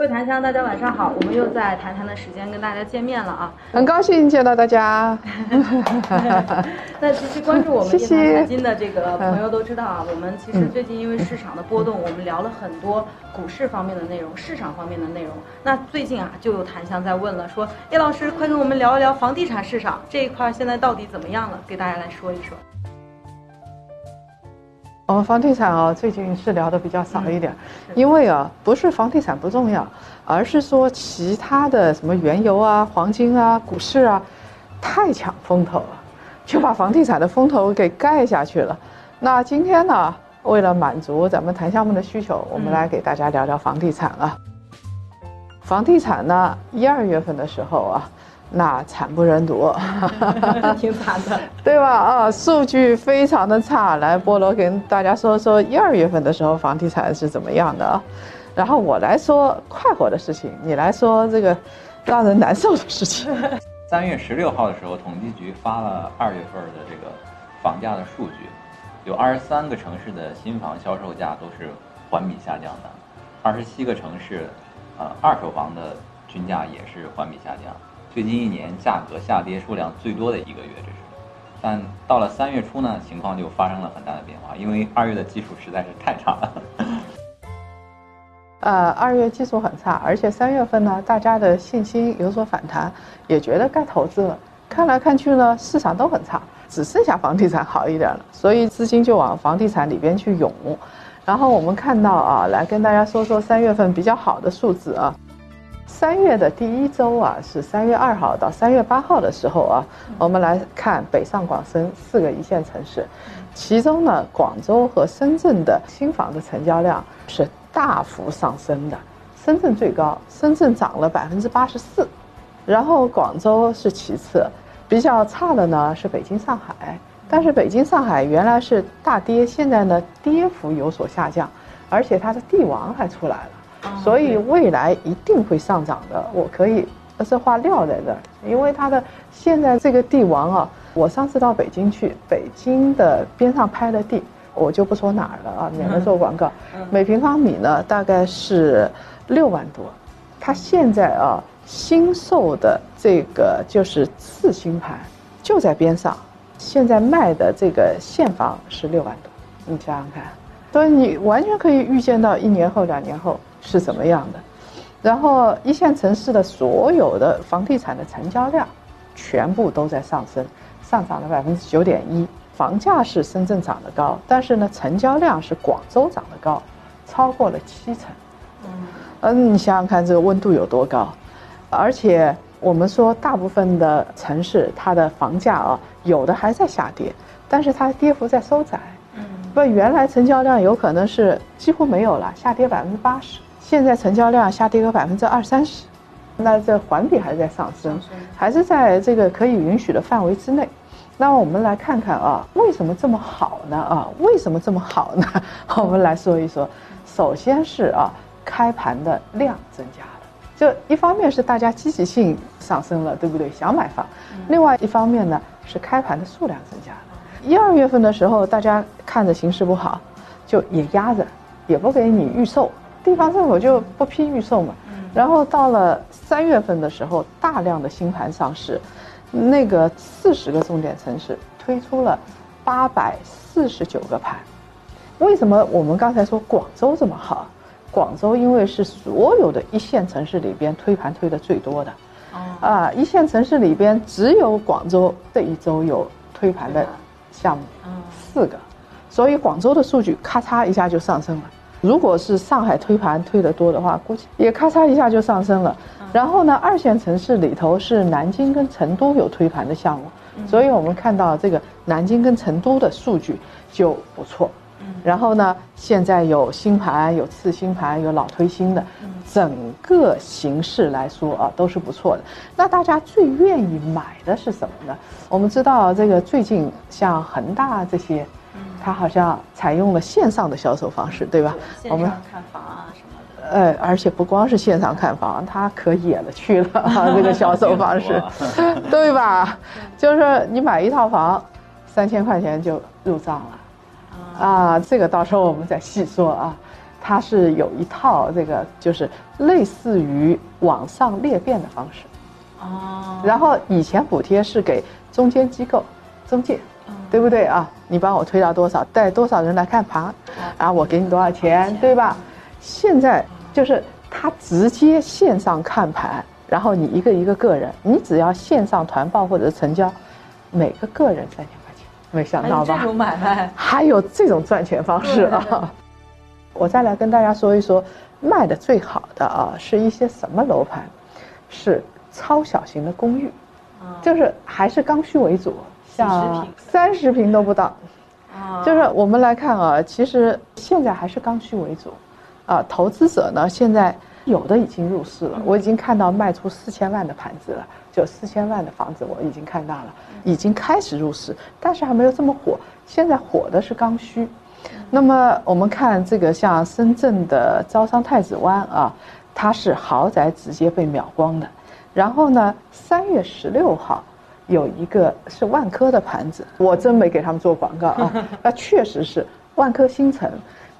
各位檀香，大家晚上好，我们又在谈谈的时间跟大家见面了啊！很高兴见到大家。那其实关注我们叶檀财经的这个朋友都知道啊，我们其实最近因为市场的波动，我们聊了很多股市方面的内容、市场方面的内容。那最近啊，就有檀香在问了，说叶老师，快跟我们聊一聊房地产市场这一块现在到底怎么样了？给大家来说一说。我们房地产啊，最近是聊的比较少一点，因为啊，不是房地产不重要，而是说其他的什么原油啊、黄金啊、股市啊，太抢风头了，就把房地产的风头给盖下去了。那今天呢，为了满足咱们谈项目的需求，我们来给大家聊聊房地产啊。房地产呢，一二月份的时候啊。那惨不忍睹，挺惨的，对吧？啊，数据非常的差。来，菠萝跟大家说说一二月份的时候房地产是怎么样的啊？然后我来说快活的事情，你来说这个让人难受的事情。三月十六号的时候，统计局发了二月份的这个房价的数据，有二十三个城市的新房销售价都是环比下降的，二十七个城市，呃，二手房的均价也是环比下降。最近一年价格下跌数量最多的一个月，这是。但到了三月初呢，情况就发生了很大的变化，因为二月的基础实在是太差了。呃，二月基础很差，而且三月份呢，大家的信心有所反弹，也觉得该投资了。看来看去呢，市场都很差，只剩下房地产好一点了，所以资金就往房地产里边去涌。然后我们看到啊，来跟大家说说三月份比较好的数字啊。三月的第一周啊，是三月二号到三月八号的时候啊，我们来看北上广深四个一线城市，其中呢，广州和深圳的新房的成交量是大幅上升的，深圳最高，深圳涨了百分之八十四，然后广州是其次，比较差的呢是北京、上海，但是北京、上海原来是大跌，现在呢跌幅有所下降，而且它的地王还出来了。所以未来一定会上涨的，我可以这话撂在这儿，因为它的现在这个地王啊，我上次到北京去，北京的边上拍的地，我就不说哪儿了啊，免得做广告。每平方米呢大概是六万多，它现在啊新售的这个就是次新盘，就在边上，现在卖的这个现房是六万多，你想想看，所以你完全可以预见到一年后、两年后。是怎么样的？然后一线城市的所有的房地产的成交量，全部都在上升，上涨了百分之九点一。房价是深圳涨得高，但是呢，成交量是广州涨得高，超过了七成。嗯，你想想看，这个温度有多高？而且我们说，大部分的城市它的房价啊，有的还在下跌，但是它跌幅在收窄。嗯，不，原来成交量有可能是几乎没有了，下跌百分之八十。现在成交量下跌个百分之二三十，那这环比还是在上升，还是在这个可以允许的范围之内。那我们来看看啊，为什么这么好呢？啊，为什么这么好呢？我们来说一说。首先是啊，开盘的量增加了，就一方面是大家积极性上升了，对不对？想买房。另外一方面呢，是开盘的数量增加了。一二月份的时候，大家看着形势不好，就也压着，也不给你预售。地方政府就不批预售嘛，然后到了三月份的时候，大量的新盘上市，那个四十个重点城市推出了八百四十九个盘。为什么我们刚才说广州这么好？广州因为是所有的一线城市里边推盘推的最多的，啊，一线城市里边只有广州这一周有推盘的项目，四个，所以广州的数据咔嚓一下就上升了。如果是上海推盘推得多的话，估计也咔嚓一下就上升了。然后呢，二线城市里头是南京跟成都有推盘的项目，所以我们看到这个南京跟成都的数据就不错。然后呢，现在有新盘、有次新盘、有老推新的，整个形势来说啊都是不错的。那大家最愿意买的是什么呢？我们知道这个最近像恒大这些。它好像采用了线上的销售方式，对吧？我们看房啊什么的。呃，而且不光是线上看房，它可野了去了 啊！这个销售方式，对吧？就是你买一套房，三千块钱就入账了啊！这个到时候我们再细说啊。它是有一套这个，就是类似于网上裂变的方式。哦。然后以前补贴是给中间机构、中介。对不对啊？你帮我推到多少，带多少人来看盘，啊，我给你多少钱，对吧？现在就是他直接线上看盘，然后你一个一个个人，你只要线上团报或者成交，每个个人三千块钱，没想到吧？这种买卖还有这种赚钱方式啊！我再来跟大家说一说，卖的最好的啊，是一些什么楼盘？是超小型的公寓，就是还是刚需为主。像三十平都不到，啊，就是我们来看啊，其实现在还是刚需为主，啊，投资者呢现在有的已经入市了，我已经看到卖出四千万的盘子了，就四千万的房子我已经看到了，已经开始入市，但是还没有这么火。现在火的是刚需，那么我们看这个像深圳的招商太子湾啊，它是豪宅直接被秒光的，然后呢，三月十六号。有一个是万科的盘子，我真没给他们做广告啊，那确实是万科新城，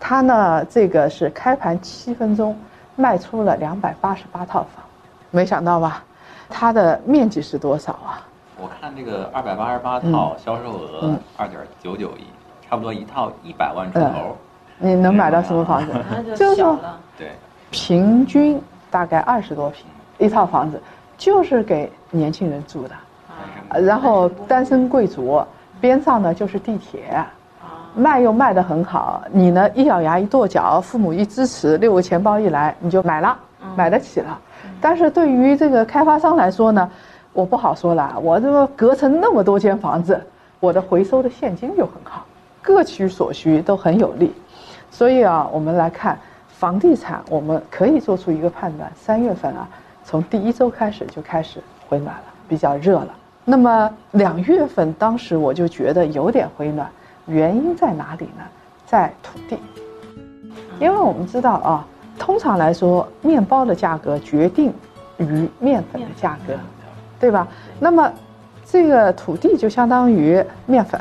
它呢这个是开盘七分钟卖出了两百八十八套房，没想到吧？它的面积是多少啊？我看这个二百八十八套销售额二点九九亿，差不多一套一百万出头。你能买到什么房子？就是说，对，平均大概二十多平一套房子，就是给年轻人住的。然后单身贵族边上呢就是地铁，卖又卖得很好。你呢一咬牙一跺脚，父母一支持，六个钱包一来你就买了，买得起了。但是对于这个开发商来说呢，我不好说了。我这个隔成那么多间房子，我的回收的现金就很好，各取所需都很有利。所以啊，我们来看房地产，我们可以做出一个判断：三月份啊，从第一周开始就开始回暖了，比较热了。那么两月份，当时我就觉得有点回暖，原因在哪里呢？在土地，因为我们知道啊，通常来说，面包的价格决定于面粉的价格，对吧？那么这个土地就相当于面粉，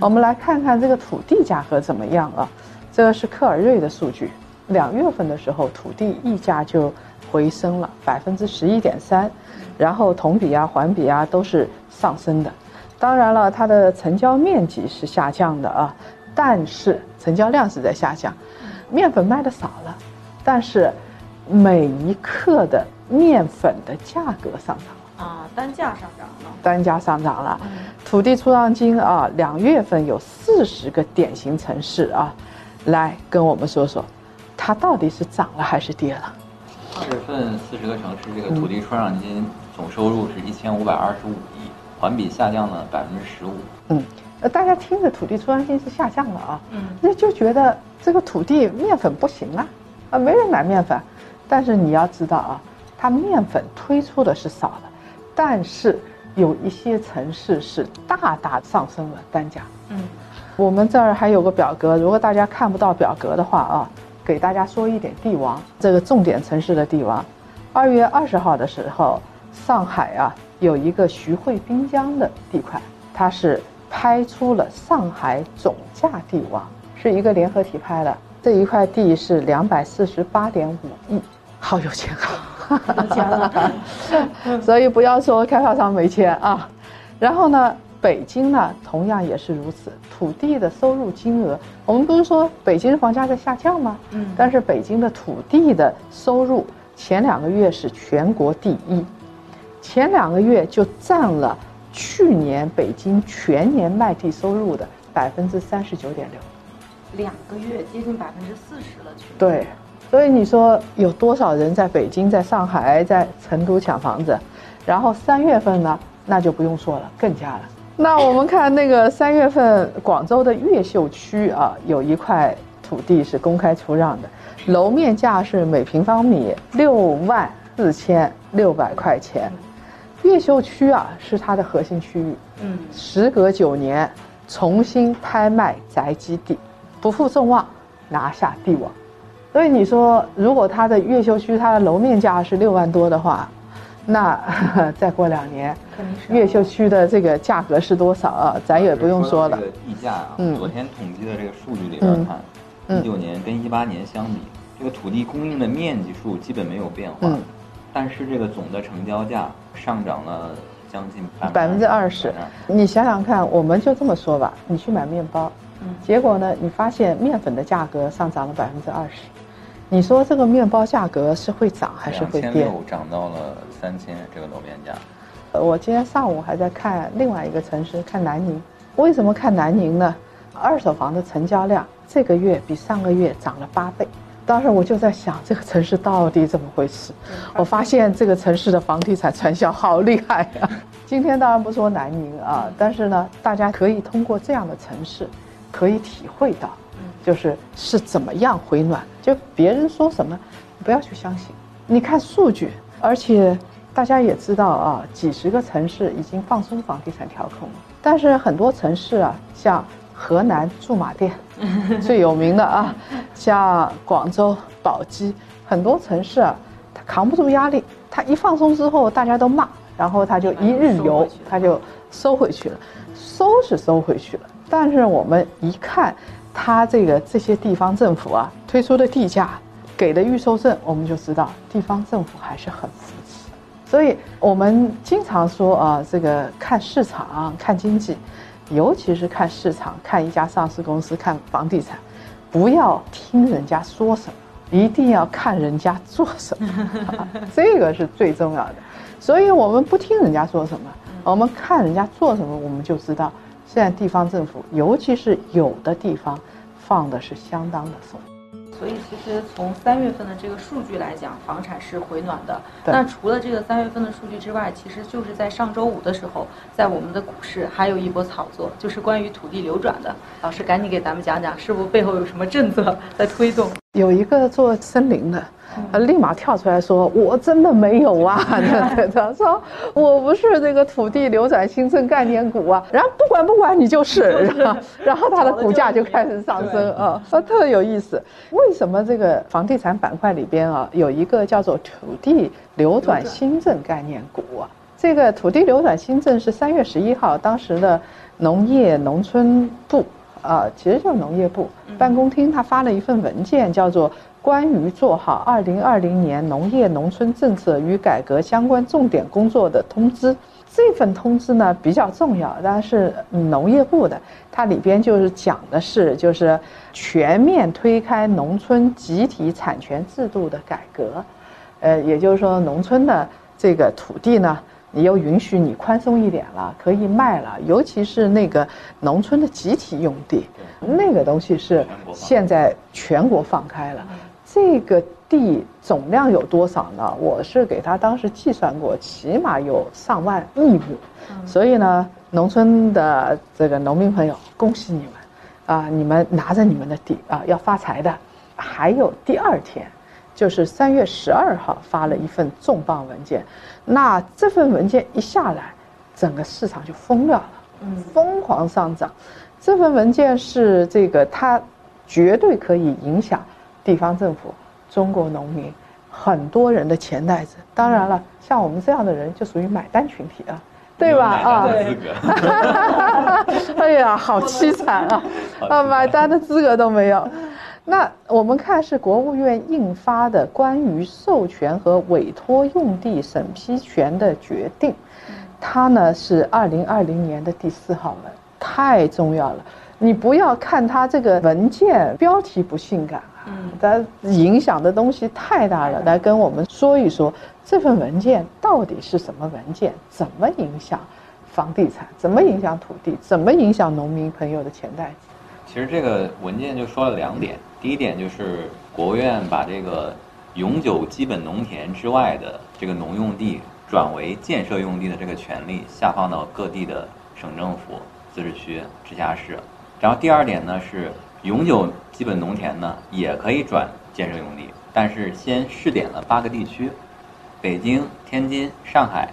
我们来看看这个土地价格怎么样啊？这个是克尔瑞的数据，两月份的时候，土地溢价就回升了百分之十一点三。然后同比啊、环比啊都是上升的，当然了，它的成交面积是下降的啊，但是成交量是在下降，面粉卖的少了，但是每一克的面粉的价格上涨啊，单价上涨了，单价上涨了，土地出让金啊，两月份有四十个典型城市啊，来跟我们说说，它到底是涨了还是跌了？二月份四十个城市这个土地出让金。总收入是一千五百二十五亿，环比下降了百分之十五。嗯，呃，大家听着土地出让金是下降了啊，嗯，那就觉得这个土地面粉不行啊，啊，没人买面粉。但是你要知道啊，它面粉推出的是少了，但是有一些城市是大大上升了单价。嗯，我们这儿还有个表格，如果大家看不到表格的话啊，给大家说一点帝王这个重点城市的帝王。二月二十号的时候。上海啊，有一个徐汇滨江的地块，它是拍出了上海总价帝王，是一个联合体拍的。这一块地是两百四十八点五亿，好有钱啊！有钱了，所以不要说开发商没钱啊。然后呢，北京呢，同样也是如此，土地的收入金额，我们不是说北京的房价在下降吗？嗯。但是北京的土地的收入前两个月是全国第一。前两个月就占了去年北京全年卖地收入的百分之三十九点六，两个月接近百分之四十了，对，所以你说有多少人在北京、在上海、在成都抢房子？然后三月份呢，那就不用说了，更加了。那我们看那个三月份广州的越秀区啊，有一块土地是公开出让的，楼面价是每平方米六万四千六百块钱。越秀区啊，是它的核心区域。嗯，时隔九年，重新拍卖宅基地，不负众望，拿下地王。所以你说，如果它的越秀区它的楼面价是六万多的话，那 再过两年，越秀区的这个价格是多少啊？咱也不用说了。这个地价啊，昨天统计的这个数据里边看，一九年跟一八年相比，这个土地供应的面积数基本没有变化，但是这个总的成交价上涨了将近百分之二十。你想想看，我们就这么说吧，你去买面包，结果呢，你发现面粉的价格上涨了百分之二十。你说这个面包价格是会涨还是会跌？涨到了三千，这个楼面价。呃，我今天上午还在看另外一个城市，看南宁。为什么看南宁呢？二手房的成交量这个月比上个月涨了八倍。当时我就在想，这个城市到底怎么回事？我发现这个城市的房地产传销好厉害呀！今天当然不说南宁啊，但是呢，大家可以通过这样的城市，可以体会到。就是是怎么样回暖？就别人说什么，不要去相信。你看数据，而且大家也知道啊，几十个城市已经放松房地产调控了。但是很多城市啊，像河南驻马店 最有名的啊，像广州宝鸡，很多城市啊，它扛不住压力，它一放松之后，大家都骂，然后它就一日游，它就收回去了，收是收回去了。但是我们一看。它这个这些地方政府啊推出的地价，给的预售证，我们就知道地方政府还是很扶持。所以我们经常说啊，这个看市场、看经济，尤其是看市场、看一家上市公司、看房地产，不要听人家说什么，一定要看人家做什么，这个是最重要的。所以我们不听人家说什么，我们看人家做什么，我们就知道。现在地方政府，尤其是有的地方，放的是相当的松。所以其实从三月份的这个数据来讲，房产是回暖的。那除了这个三月份的数据之外，其实就是在上周五的时候，在我们的股市还有一波炒作，就是关于土地流转的。老师赶紧给咱们讲讲，是不背后有什么政策在推动？有一个做森林的。他立马跳出来说：“我真的没有啊！”他说：“我不是这个土地流转新政概念股啊。”然后不管不管你就是，然后 然后它的股价就开始上升啊，特有意思。为什么这个房地产板块里边啊有一个叫做土地流转新政概念股啊？这个土地流转新政是三月十一号，当时的农业农村部啊，其实就是农业部办公厅，他发了一份文件，叫做。关于做好二零二零年农业农村政策与改革相关重点工作的通知，这份通知呢比较重要，但是农业部的，它里边就是讲的是就是全面推开农村集体产权制度的改革，呃，也就是说农村的这个土地呢，你又允许你宽松一点了，可以卖了，尤其是那个农村的集体用地，那个东西是现在全国放开了。这个地总量有多少呢？我是给他当时计算过，起码有上万亿亩。所以呢，农村的这个农民朋友，恭喜你们，啊，你们拿着你们的地啊，要发财的。还有第二天，就是三月十二号发了一份重磅文件，那这份文件一下来，整个市场就疯掉了，疯狂上涨。这份文件是这个，它绝对可以影响。地方政府、中国农民，很多人的钱袋子。当然了，像我们这样的人就属于买单群体啊，对吧？啊，哎呀，好凄惨啊！啊，买单的资格都没有。那我们看是国务院印发的关于授权和委托用地审批权的决定，它呢是二零二零年的第四号文，太重要了。你不要看它这个文件标题不性感。嗯，它影响的东西太大了。来跟我们说一说这份文件到底是什么文件？怎么影响房地产？怎么影响土地？怎么影响农民朋友的钱袋子？其实这个文件就说了两点。第一点就是国务院把这个永久基本农田之外的这个农用地转为建设用地的这个权利下放到各地的省政府、自治区、直辖市。然后第二点呢是。永久基本农田呢，也可以转建设用地，但是先试点了八个地区：北京、天津、上海、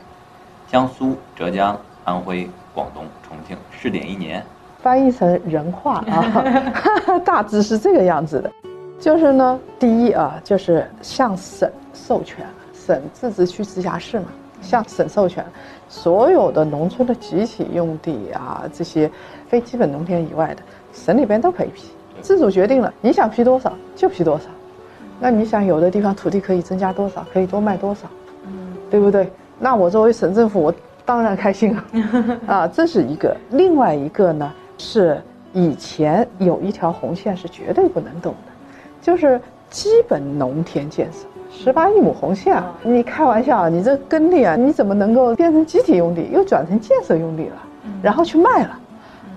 江苏、浙江、安徽、广东、重庆，试点一年。翻译成人话啊，大致是这个样子的。就是呢，第一啊，就是向省授权，省自治区、直辖市嘛，向省授权，所有的农村的集体用地啊，这些非基本农田以外的，省里边都可以批，自主决定了，你想批多少就批多少。那你想，有的地方土地可以增加多少，可以多卖多少，嗯，对不对？那我作为省政府，我当然开心了，啊，这是一个。另外一个呢，是以前有一条红线是绝对不能动的，就是基本农田建设，十八亿亩红线啊！你开玩笑，你这耕地啊，你怎么能够变成集体用地，又转成建设用地了，然后去卖了？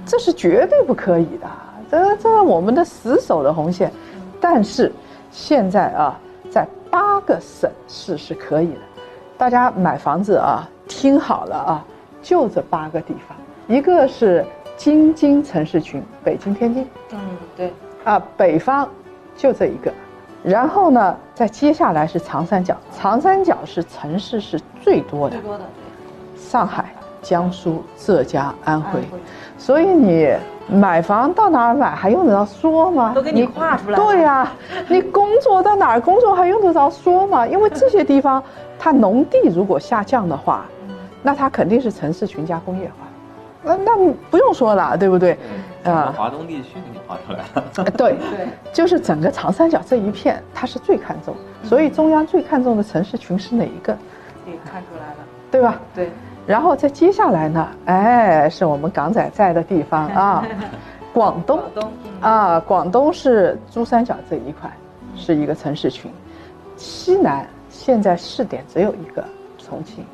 这是绝对不可以的，这这是我们的死守的红线。但是。现在啊，在八个省市是可以的。大家买房子啊，听好了啊，就这八个地方，一个是京津城市群，北京、天津。嗯，对。啊，北方就这一个。然后呢，再接下来是长三角，长三角是城市是最多的。最多的。上海、江苏、浙江、安徽。所以你。买房到哪儿买还用得着说吗？都给你画出来。对呀，你工作到哪儿工作还用得着说吗？因为这些地方，它农地如果下降的话，那它肯定是城市群加工业化。那那不用说了，对不对？啊，华东地区给你画出来了。对对，就是整个长三角这一片，它是最看重。所以中央最看重的城市群是哪一个？你看出来了，对吧？对。然后再接下来呢？哎，是我们港仔在的地方啊，广东啊，广东是珠三角这一块，是一个城市群。西南现在试点只有一个重庆，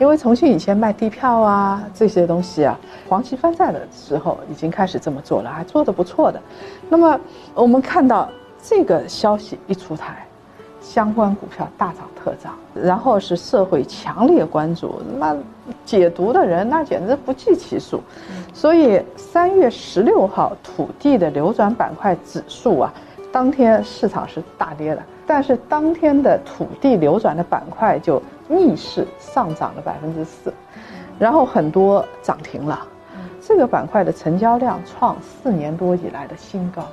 因为重庆以前卖地票啊这些东西啊，黄旗翻债的时候已经开始这么做了，还做得不错的。那么我们看到这个消息一出台。相关股票大涨特涨，然后是社会强烈关注，那解读的人那简直不计其数。所以三月十六号土地的流转板块指数啊，当天市场是大跌的，但是当天的土地流转的板块就逆势上涨了百分之四，然后很多涨停了，这个板块的成交量创四年多以来的新高。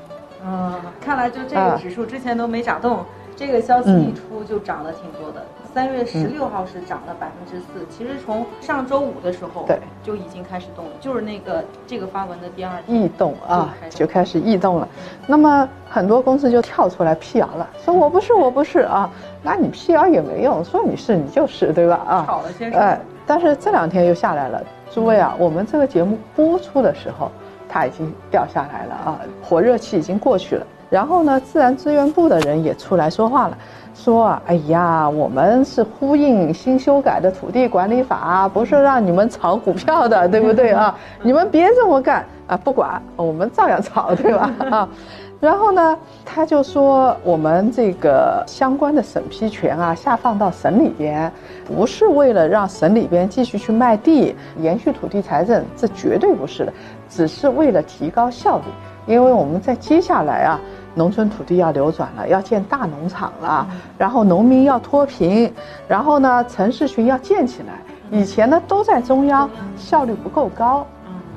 嗯，看来就这个指数之前都没涨动。这个消息一出就涨了挺多的，三月十六号是涨了百分之四。其实从上周五的时候，对，就已经开始动了，就是那个这个发文的第二天，异动啊，就开始异动了。那么很多公司就跳出来辟谣了，说我不是，我不是啊。那你辟谣也没用，说你是你就是，对吧？啊，好了先生。哎，但是这两天又下来了，诸位啊，我们这个节目播出的时候，它已经掉下来了啊，火热期已经过去了。然后呢，自然资源部的人也出来说话了，说啊，哎呀，我们是呼应新修改的土地管理法，不是让你们炒股票的，对不对啊？你们别这么干啊！不管，我们照样炒，对吧？啊，然后呢，他就说我们这个相关的审批权啊，下放到省里边，不是为了让省里边继续去卖地，延续土地财政，这绝对不是的，只是为了提高效率，因为我们在接下来啊。农村土地要流转了，要建大农场了，然后农民要脱贫，然后呢，城市群要建起来。以前呢都在中央，效率不够高，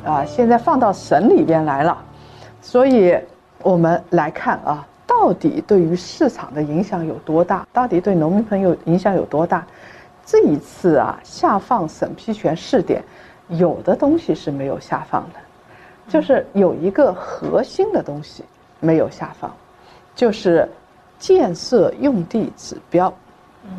啊，现在放到省里边来了，所以我们来看啊，到底对于市场的影响有多大？到底对农民朋友影响有多大？这一次啊，下放审批权试点，有的东西是没有下放的，就是有一个核心的东西。没有下放，就是建设用地指标。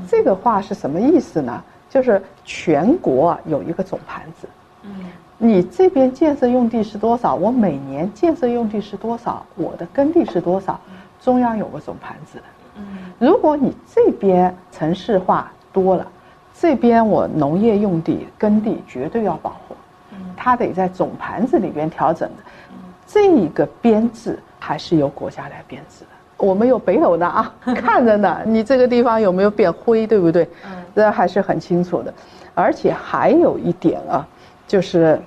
这个话是什么意思呢？就是全国有一个总盘子。嗯，你这边建设用地是多少？我每年建设用地是多少？我的耕地是多少？中央有个总盘子的。嗯，如果你这边城市化多了，这边我农业用地耕地绝对要保护。嗯，它得在总盘子里边调整的。这个编制。还是由国家来编制的。我们有北斗的啊，看着呢。你这个地方有没有变灰，对不对？嗯，这还是很清楚的。而且还有一点啊，就是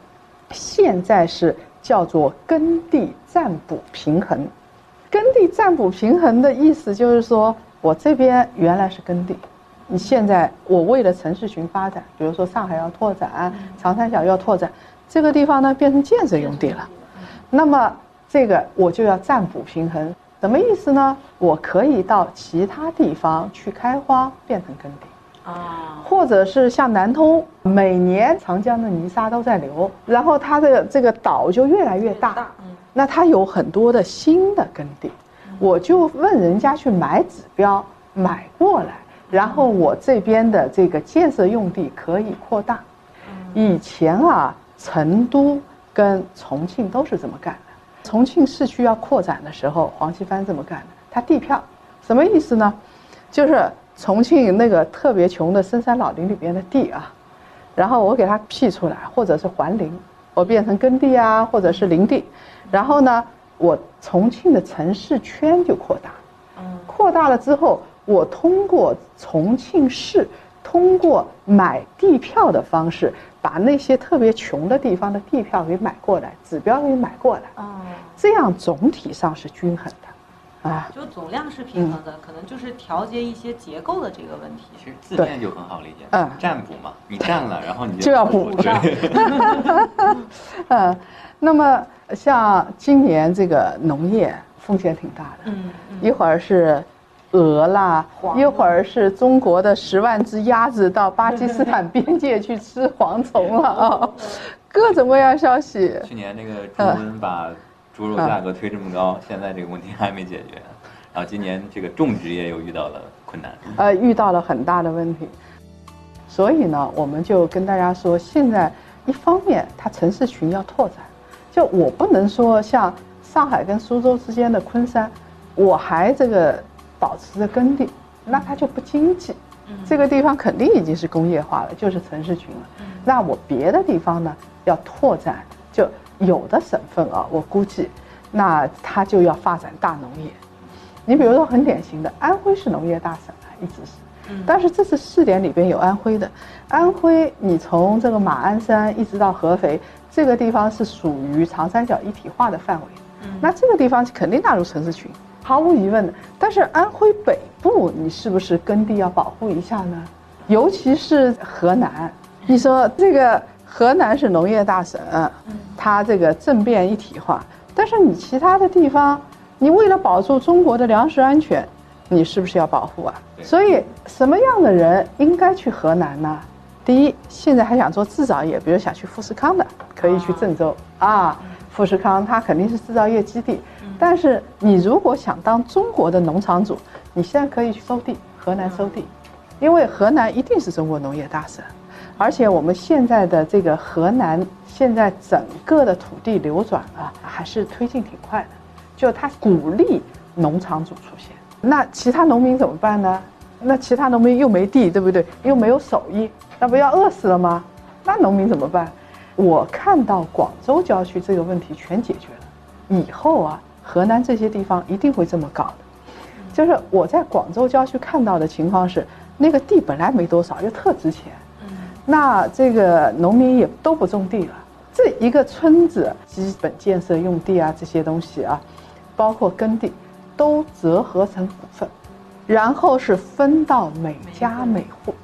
现在是叫做耕地占补平衡。耕地占补平衡的意思就是说，我这边原来是耕地，你现在我为了城市群发展，比如说上海要拓展，长三角要拓展，这个地方呢变成建设用地了。那么这个我就要占补平衡，什么意思呢？我可以到其他地方去开花，变成耕地，啊，或者是像南通，每年长江的泥沙都在流，然后它的这个岛就越来越大，那它有很多的新的耕地，我就问人家去买指标买过来，然后我这边的这个建设用地可以扩大。以前啊，成都跟重庆都是这么干。的。重庆市区要扩展的时候，黄奇帆这么干的。他地票，什么意思呢？就是重庆那个特别穷的深山老林里边的地啊，然后我给他辟出来，或者是还林，我变成耕地啊，或者是林地。然后呢，我重庆的城市圈就扩大。扩大了之后，我通过重庆市，通过买地票的方式。把那些特别穷的地方的地票给买过来，指标给买过来，啊，这样总体上是均衡的，啊，就总量是平衡的，可能就是调节一些结构的这个问题。其实字面就很好理解，嗯，占卜嘛，你占了，然后你 就要补上。嗯，那么像今年这个农业风险挺大的，嗯，一会儿是。鹅啦，一会儿是中国的十万只鸭子到巴基斯坦边界去吃蝗虫了啊，各种各样消息。去年那个猪瘟把猪肉价格推这么高，现在这个问题还没解决，然后今年这个种植业又遇到了困难，呃，遇到了很大的问题。所以呢，我们就跟大家说，现在一方面它城市群要拓展，就我不能说像上海跟苏州之间的昆山，我还这个。保持着耕地，那它就不经济。这个地方肯定已经是工业化了，就是城市群了。那我别的地方呢，要拓展，就有的省份啊，我估计，那它就要发展大农业。你比如说很典型的，安徽是农业大省啊，一直是。但是这次试点里边有安徽的，安徽你从这个马鞍山一直到合肥，这个地方是属于长三角一体化的范围。那这个地方肯定纳入城市群。毫无疑问的，但是安徽北部你是不是耕地要保护一下呢？尤其是河南，你说这个河南是农业大省，它这个政变一体化，但是你其他的地方，你为了保住中国的粮食安全，你是不是要保护啊？所以什么样的人应该去河南呢？第一，现在还想做制造业，比如想去富士康的，可以去郑州啊，富士康它肯定是制造业基地。但是你如果想当中国的农场主，你现在可以去收地，河南收地，因为河南一定是中国农业大省，而且我们现在的这个河南现在整个的土地流转啊，还是推进挺快的，就它鼓励农场主出现。那其他农民怎么办呢？那其他农民又没地，对不对？又没有手艺，那不要饿死了吗？那农民怎么办？我看到广州郊区这个问题全解决了，以后啊。河南这些地方一定会这么搞的，就是我在广州郊区看到的情况是，那个地本来没多少，又特值钱，那这个农民也都不种地了，这一个村子基本建设用地啊这些东西啊，包括耕地，都折合成股份，然后是分到每家每户，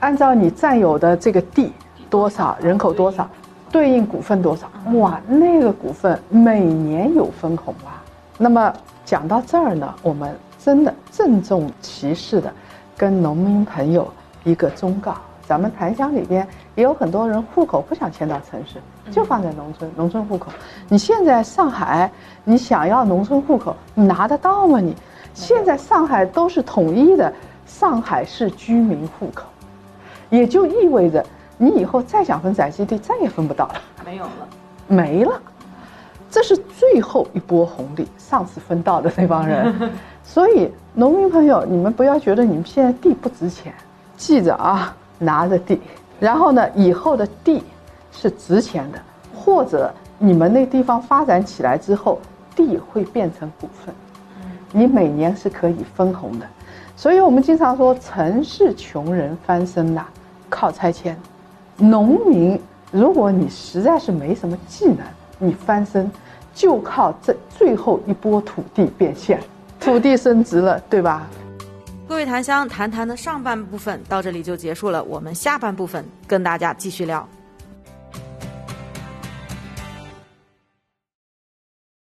按照你占有的这个地多少，人口多少，对应股份多少，哇，那个股份每年有分红啊。那么讲到这儿呢，我们真的郑重其事的跟农民朋友一个忠告：咱们檀香里边也有很多人户口不想迁到城市，就放在农村，农村户口。你现在上海，你想要农村户口，你拿得到吗？你现在上海都是统一的上海市居民户口，也就意味着你以后再想分宅基地，再也分不到了，没有了，没了。这是最后一波红利，上次分到的那帮人，所以农民朋友，你们不要觉得你们现在地不值钱，记着啊，拿着地，然后呢，以后的地是值钱的，或者你们那地方发展起来之后，地会变成股份，你每年是可以分红的，所以我们经常说，城市穷人翻身呐，靠拆迁，农民，如果你实在是没什么技能。你翻身，就靠这最后一波土地变现，土地升值了，对吧？各位檀香谈谈的上半部分到这里就结束了，我们下半部分跟大家继续聊。